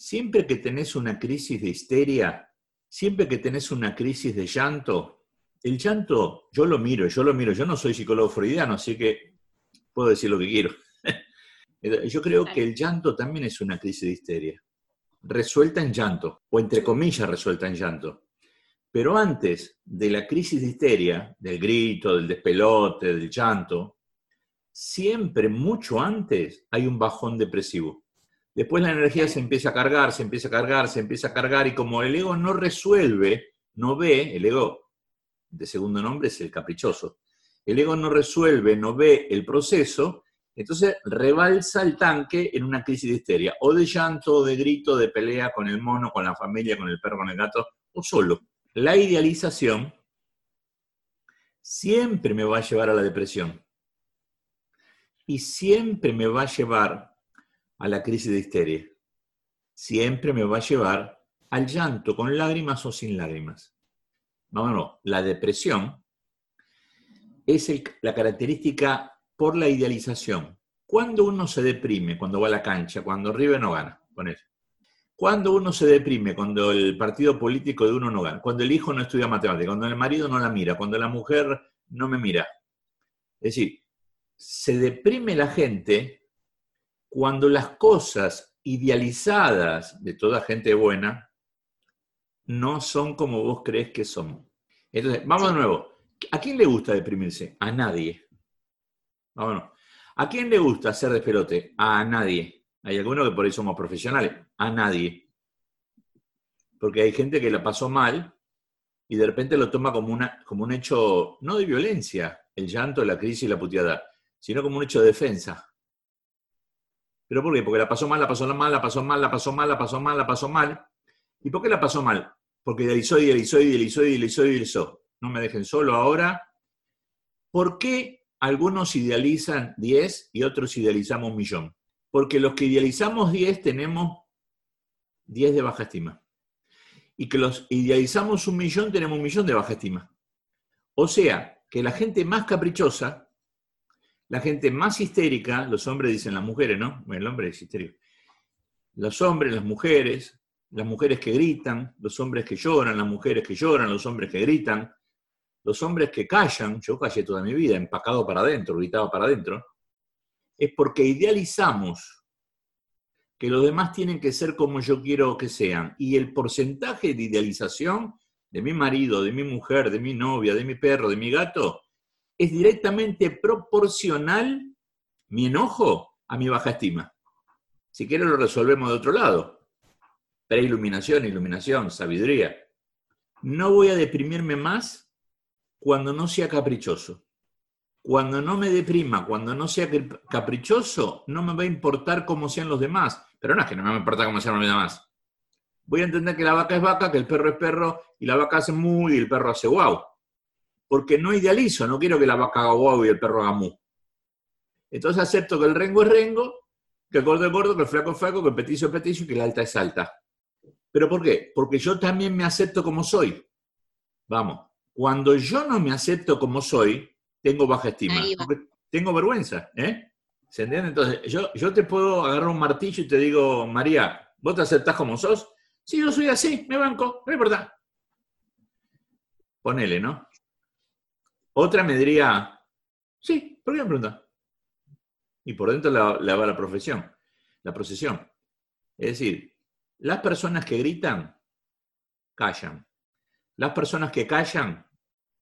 siempre que tenés una crisis de histeria, siempre que tenés una crisis de llanto, el llanto, yo lo miro, yo lo miro, yo no soy psicólogo freudiano, así que puedo decir lo que quiero. Yo creo que el llanto también es una crisis de histeria, resuelta en llanto, o entre comillas resuelta en llanto. Pero antes de la crisis de histeria, del grito, del despelote, del llanto, siempre, mucho antes, hay un bajón depresivo. Después la energía se empieza a cargar, se empieza a cargar, se empieza a cargar, y como el ego no resuelve, no ve, el ego de segundo nombre es el caprichoso, el ego no resuelve, no ve el proceso, entonces rebalsa el tanque en una crisis de histeria, o de llanto, o de grito, de pelea con el mono, con la familia, con el perro, con el gato, o solo. La idealización siempre me va a llevar a la depresión. Y siempre me va a llevar a la crisis de histeria. Siempre me va a llevar al llanto, con lágrimas o sin lágrimas. No, no, la depresión es la característica por la idealización. Cuando uno se deprime, cuando va a la cancha, cuando River no gana, con eso. Cuando uno se deprime, cuando el partido político de uno no gana, cuando el hijo no estudia matemáticas, cuando el marido no la mira, cuando la mujer no me mira. Es decir, se deprime la gente cuando las cosas idealizadas de toda gente buena no son como vos crees que son. Entonces, vamos de nuevo. ¿A quién le gusta deprimirse? A nadie. Vámonos. ¿A quién le gusta hacer despelote? A nadie. Hay algunos que por ahí somos profesionales. A nadie. Porque hay gente que la pasó mal y de repente lo toma como, una, como un hecho, no de violencia, el llanto, la crisis y la puteada, sino como un hecho de defensa. ¿Pero por qué? Porque la pasó mal, la pasó mal, la pasó mal, la pasó mal, la pasó mal, la pasó mal. ¿Y por qué la pasó mal? Porque idealizó, idealizó, idealizó, idealizó, idealizó. No me dejen solo ahora. ¿Por qué algunos idealizan 10 y otros idealizamos un millón. Porque los que idealizamos 10 tenemos 10 de baja estima. Y que los idealizamos un millón tenemos un millón de baja estima. O sea, que la gente más caprichosa, la gente más histérica, los hombres dicen las mujeres, ¿no? Bueno, el hombre es histérico. Los hombres, las mujeres, las mujeres que gritan, los hombres que lloran, las mujeres que lloran, los hombres que gritan, los hombres que callan, yo callé toda mi vida, empacado para adentro, gritaba para adentro, es porque idealizamos que los demás tienen que ser como yo quiero que sean. Y el porcentaje de idealización de mi marido, de mi mujer, de mi novia, de mi perro, de mi gato, es directamente proporcional mi enojo a mi baja estima. Si quiero lo resolvemos de otro lado. Preiluminación, iluminación, sabiduría. No voy a deprimirme más cuando no sea caprichoso. Cuando no me deprima, cuando no sea caprichoso, no me va a importar cómo sean los demás. Pero no es que no me importa cómo sean los demás. Voy a entender que la vaca es vaca, que el perro es perro, y la vaca hace mu y el perro hace guau. Porque no idealizo, no quiero que la vaca haga guau y el perro haga mu. Entonces acepto que el rengo es rengo, que el gordo es gordo, que el flaco es flaco, que el petizo es petizo y que la alta es alta. ¿Pero por qué? Porque yo también me acepto como soy. Vamos, cuando yo no me acepto como soy, tengo baja estima. Tengo vergüenza, ¿eh? ¿Se entiende? Entonces, yo, yo te puedo agarrar un martillo y te digo, María, ¿vos te aceptás como sos? Sí, yo soy así, me banco, no es verdad. Ponele, ¿no? Otra me diría, sí, ¿por qué me pregunta? Y por dentro le va la profesión, la procesión. Es decir, las personas que gritan, callan. Las personas que callan,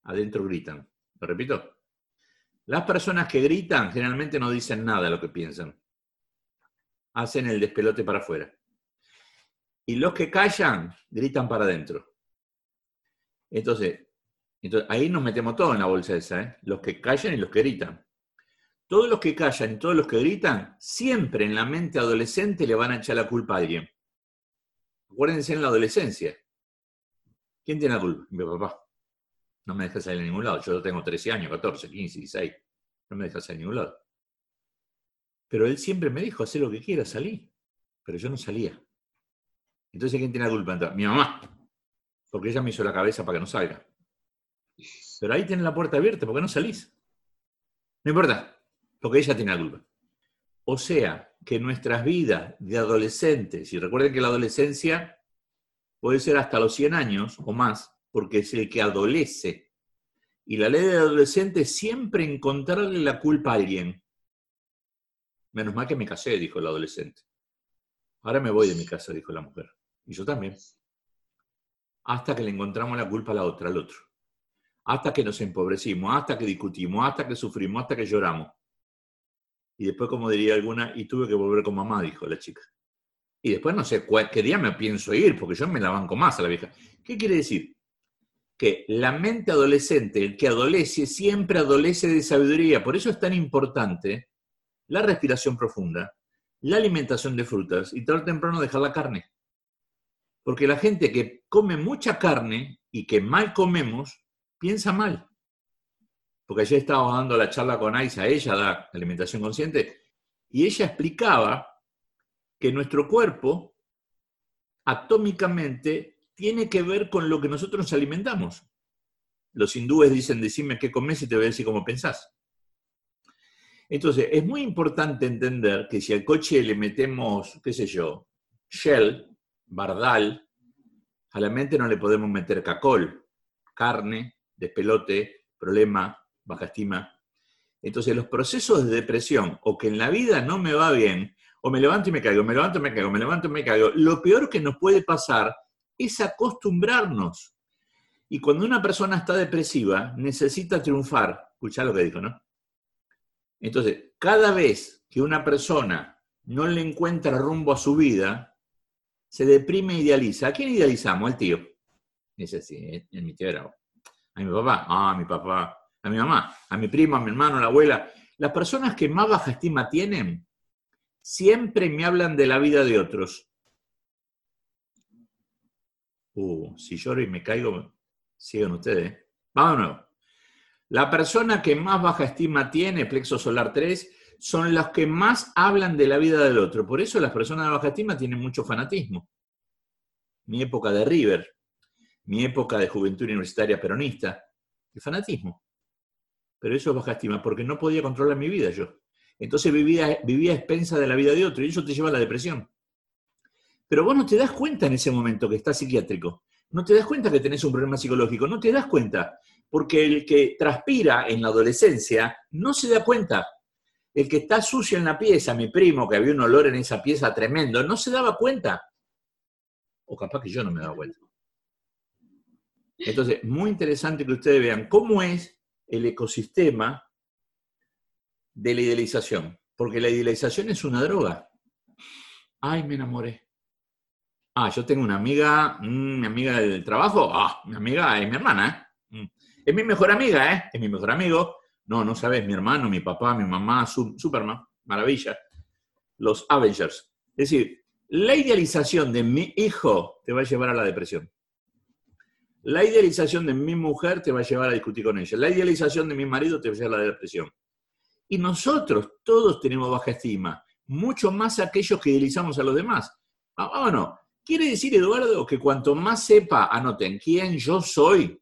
adentro gritan. Lo repito. Las personas que gritan generalmente no dicen nada de lo que piensan. Hacen el despelote para afuera. Y los que callan, gritan para adentro. Entonces, entonces, ahí nos metemos todos en la bolsa esa, ¿eh? los que callan y los que gritan. Todos los que callan y todos los que gritan, siempre en la mente adolescente le van a echar la culpa a alguien. Acuérdense en la adolescencia. ¿Quién tiene la culpa? Mi papá no me deja salir a ningún lado. Yo tengo 13 años, 14, 15, 16. No me deja salir a ningún lado. Pero él siempre me dijo, haz lo que quieras, salí. Pero yo no salía. Entonces, ¿quién tiene la culpa? Mi mamá. Porque ella me hizo la cabeza para que no salga. Pero ahí tiene la puerta abierta, ¿por qué no salís? No importa, porque ella tiene la culpa. O sea, que nuestras vidas de adolescentes, y recuerden que la adolescencia puede ser hasta los 100 años o más, porque es el que adolece. Y la ley del adolescente es siempre encontrarle la culpa a alguien. Menos mal que me casé, dijo el adolescente. Ahora me voy de mi casa, dijo la mujer. Y yo también. Hasta que le encontramos la culpa a la otra, al otro. Hasta que nos empobrecimos, hasta que discutimos, hasta que sufrimos, hasta que lloramos. Y después, como diría alguna, y tuve que volver con mamá, dijo la chica. Y después no sé qué día me pienso ir, porque yo me la banco más a la vieja. ¿Qué quiere decir? Que la mente adolescente, el que adolece, siempre adolece de sabiduría. Por eso es tan importante la respiración profunda, la alimentación de frutas y tarde o temprano dejar la carne. Porque la gente que come mucha carne y que mal comemos, piensa mal. Porque ayer estaba dando la charla con Aisa, ella da alimentación consciente, y ella explicaba que nuestro cuerpo atómicamente tiene que ver con lo que nosotros nos alimentamos. Los hindúes dicen, decime qué comes y te voy a decir cómo pensás. Entonces, es muy importante entender que si al coche le metemos, qué sé yo, Shell, Bardal, a la mente no le podemos meter cacol, carne, despelote, problema, baja estima. Entonces los procesos de depresión o que en la vida no me va bien, o me levanto y me caigo, me levanto y me caigo, me levanto y me caigo, lo peor que nos puede pasar es acostumbrarnos. Y cuando una persona está depresiva, necesita triunfar. Escuchá lo que dijo, ¿no? Entonces, cada vez que una persona no le encuentra rumbo a su vida, se deprime e idealiza. ¿A quién idealizamos? Al tío. Dice así, en mi tío era. A mi papá. Ah, mi papá a mi mamá, a mi prima, a mi hermano, a la abuela. Las personas que más baja estima tienen siempre me hablan de la vida de otros. Uh, si lloro y me caigo, sigan ustedes. Vamos de nuevo. La persona que más baja estima tiene, plexo solar 3, son las que más hablan de la vida del otro. Por eso las personas de baja estima tienen mucho fanatismo. Mi época de River, mi época de juventud universitaria peronista, el fanatismo pero eso es baja estima, porque no podía controlar mi vida yo. Entonces vivía, vivía a expensa de la vida de otro y eso te lleva a la depresión. Pero vos no te das cuenta en ese momento que estás psiquiátrico. No te das cuenta que tenés un problema psicológico. No te das cuenta. Porque el que transpira en la adolescencia no se da cuenta. El que está sucio en la pieza, mi primo, que había un olor en esa pieza tremendo, no se daba cuenta. O capaz que yo no me daba cuenta. Entonces, muy interesante que ustedes vean cómo es el ecosistema de la idealización, porque la idealización es una droga. Ay, me enamoré. Ah, yo tengo una amiga, mm, mi amiga del trabajo, ah, mi amiga es mi hermana, ¿eh? Mm. Es mi mejor amiga, ¿eh? Es mi mejor amigo. No, no sabes, mi hermano, mi papá, mi mamá, Superman, maravilla. Los Avengers. Es decir, la idealización de mi hijo te va a llevar a la depresión. La idealización de mi mujer te va a llevar a discutir con ella. La idealización de mi marido te va a llevar a la depresión. Y nosotros todos tenemos baja estima, mucho más aquellos que idealizamos a los demás. Ah, vámonos. Quiere decir, Eduardo, que cuanto más sepa, anoten, quién yo soy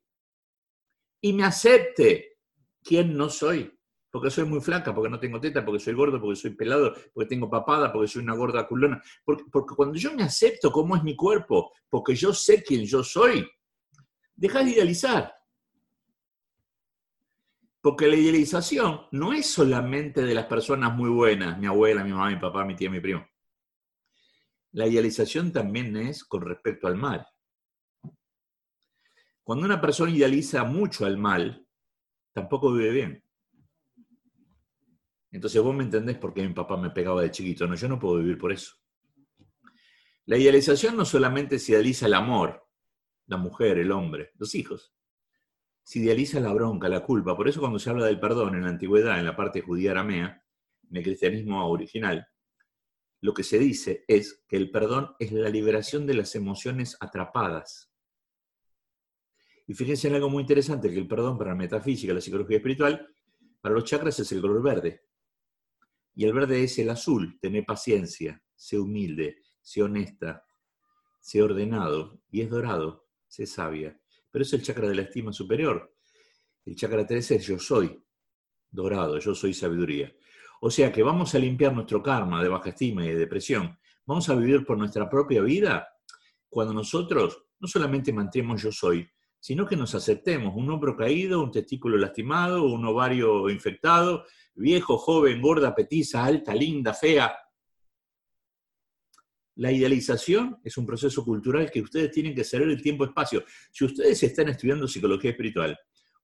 y me acepte quién no soy, porque soy muy flaca, porque no tengo teta, porque soy gordo, porque soy pelado, porque tengo papada, porque soy una gorda culona. Porque, porque cuando yo me acepto cómo es mi cuerpo, porque yo sé quién yo soy, deja de idealizar. Porque la idealización no es solamente de las personas muy buenas, mi abuela, mi mamá, mi papá, mi tía, mi primo. La idealización también es con respecto al mal. Cuando una persona idealiza mucho al mal, tampoco vive bien. Entonces vos me entendés por qué mi papá me pegaba de chiquito. No, yo no puedo vivir por eso. La idealización no solamente se idealiza el amor, la mujer, el hombre, los hijos. Se idealiza la bronca, la culpa. Por eso cuando se habla del perdón en la antigüedad, en la parte judía aramea, en el cristianismo original, lo que se dice es que el perdón es la liberación de las emociones atrapadas. Y fíjense en algo muy interesante, que el perdón para la metafísica, la psicología espiritual, para los chakras es el color verde. Y el verde es el azul, tener paciencia, sé humilde, sé honesta, sé ordenado, y es dorado, sé sabia. Pero es el chakra de la estima superior. El chakra 13 es yo soy, dorado, yo soy sabiduría. O sea que vamos a limpiar nuestro karma de baja estima y de depresión. Vamos a vivir por nuestra propia vida cuando nosotros no solamente mantenemos yo soy, sino que nos aceptemos un hombro caído, un testículo lastimado, un ovario infectado, viejo, joven, gorda, petiza, alta, linda, fea. La idealización es un proceso cultural que ustedes tienen que saber el tiempo-espacio. Si ustedes están estudiando psicología espiritual,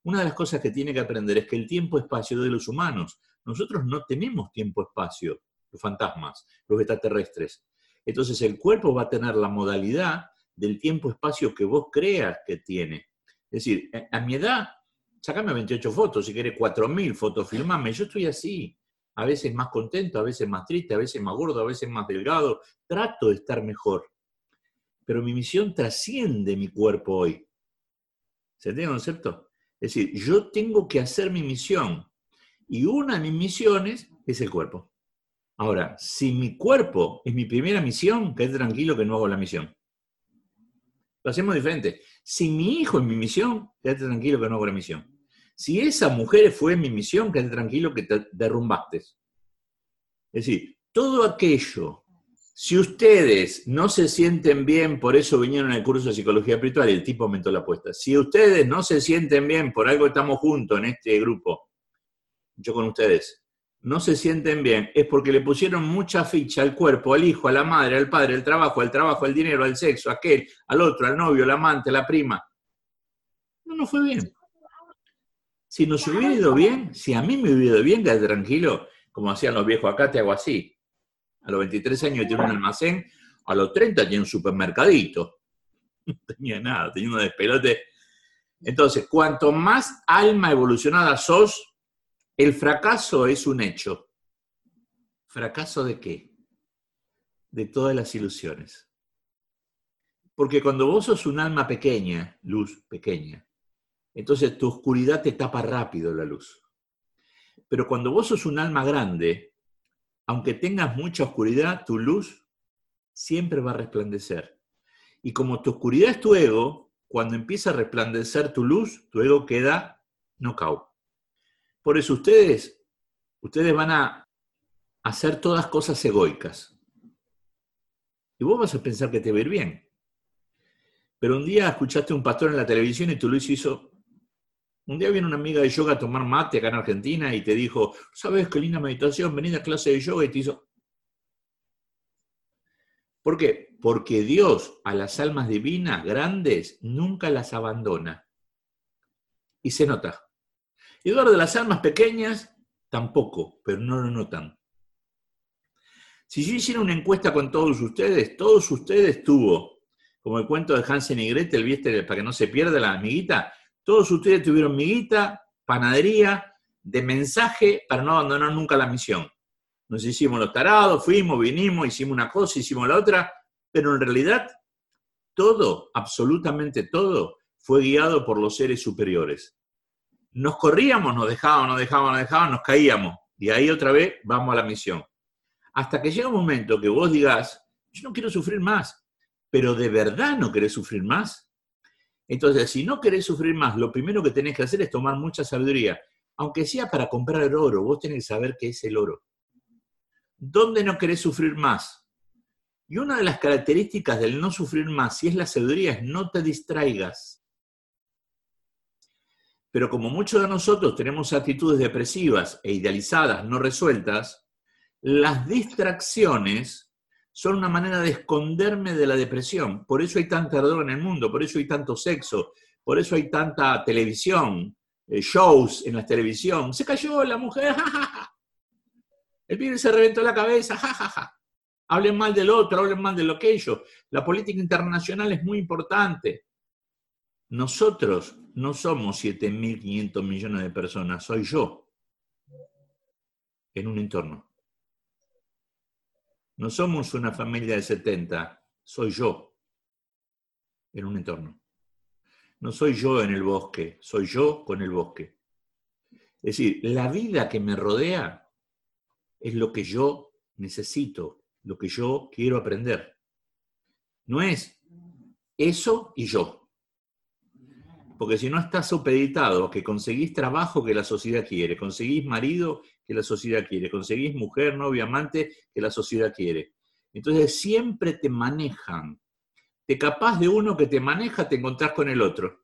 una de las cosas que tienen que aprender es que el tiempo-espacio de los humanos, nosotros no tenemos tiempo-espacio, los fantasmas, los extraterrestres. Entonces el cuerpo va a tener la modalidad del tiempo-espacio que vos creas que tiene. Es decir, a mi edad, sacame 28 fotos, si querés 4.000 fotos, filmame, yo estoy así. A veces más contento, a veces más triste, a veces más gordo, a veces más delgado. Trato de estar mejor. Pero mi misión trasciende mi cuerpo hoy. ¿Se entiende el concepto? Es decir, yo tengo que hacer mi misión. Y una de mis misiones es el cuerpo. Ahora, si mi cuerpo es mi primera misión, quédate tranquilo que no hago la misión. Lo hacemos diferente. Si mi hijo es mi misión, quédate tranquilo que no hago la misión. Si esa mujer fue mi misión, quédate tranquilo que te derrumbaste. Es decir, todo aquello, si ustedes no se sienten bien, por eso vinieron al curso de psicología espiritual y el tipo aumentó la apuesta. Si ustedes no se sienten bien, por algo estamos juntos en este grupo, yo con ustedes, no se sienten bien es porque le pusieron mucha ficha al cuerpo, al hijo, a la madre, al padre, al trabajo, al trabajo, al dinero, al sexo, a aquel, al otro, al novio, al amante, a la prima. No nos fue bien. Si nos hubiera ido bien, si a mí me hubiera ido bien, quédate tranquilo, como hacían los viejos acá, te hago así. A los 23 años tenía un almacén, a los 30 tenía un supermercadito. No tenía nada, tenía un despelote. Entonces, cuanto más alma evolucionada sos, el fracaso es un hecho. ¿Fracaso de qué? De todas las ilusiones. Porque cuando vos sos un alma pequeña, luz pequeña, entonces tu oscuridad te tapa rápido la luz. Pero cuando vos sos un alma grande, aunque tengas mucha oscuridad, tu luz siempre va a resplandecer. Y como tu oscuridad es tu ego, cuando empieza a resplandecer tu luz, tu ego queda no cao. Por eso ustedes, ustedes van a hacer todas cosas egoicas. Y vos vas a pensar que te va a ir bien. Pero un día escuchaste a un pastor en la televisión y tú lo hizo. Un día viene una amiga de yoga a tomar mate acá en Argentina y te dijo, ¿sabes qué linda meditación? Venid a clase de yoga y te hizo. ¿Por qué? Porque Dios a las almas divinas grandes nunca las abandona. Y se nota. Eduardo, las almas pequeñas, tampoco, pero no lo notan. Si yo hiciera una encuesta con todos ustedes, todos ustedes tuvo, como el cuento de Hansen y Gretel, ¿viste? Para que no se pierda la amiguita, todos ustedes tuvieron miguita, panadería, de mensaje para no abandonar nunca la misión. Nos hicimos los tarados, fuimos, vinimos, hicimos una cosa, hicimos la otra, pero en realidad todo, absolutamente todo, fue guiado por los seres superiores nos corríamos, nos dejábamos, nos dejábamos, nos dejábamos, nos caíamos. Y ahí otra vez vamos a la misión. Hasta que llega un momento que vos digas, yo no quiero sufrir más, pero de verdad no querés sufrir más. Entonces, si no querés sufrir más, lo primero que tenés que hacer es tomar mucha sabiduría. Aunque sea para comprar el oro, vos tenés que saber qué es el oro. ¿Dónde no querés sufrir más? Y una de las características del no sufrir más, si es la sabiduría, es no te distraigas. Pero como muchos de nosotros tenemos actitudes depresivas e idealizadas, no resueltas, las distracciones son una manera de esconderme de la depresión. Por eso hay tanta droga en el mundo, por eso hay tanto sexo, por eso hay tanta televisión, eh, shows en la televisión. Se cayó la mujer, El pibe se reventó la cabeza, jajaja. Hablen mal del otro, hablen mal de lo que ellos. La política internacional es muy importante. Nosotros no somos 7.500 millones de personas, soy yo en un entorno. No somos una familia de 70, soy yo en un entorno. No soy yo en el bosque, soy yo con el bosque. Es decir, la vida que me rodea es lo que yo necesito, lo que yo quiero aprender. No es eso y yo porque si no estás supeditado, que conseguís trabajo que la sociedad quiere, conseguís marido que la sociedad quiere, conseguís mujer, novia, amante que la sociedad quiere. Entonces siempre te manejan. Te capaz de uno que te maneja, te encontrás con el otro.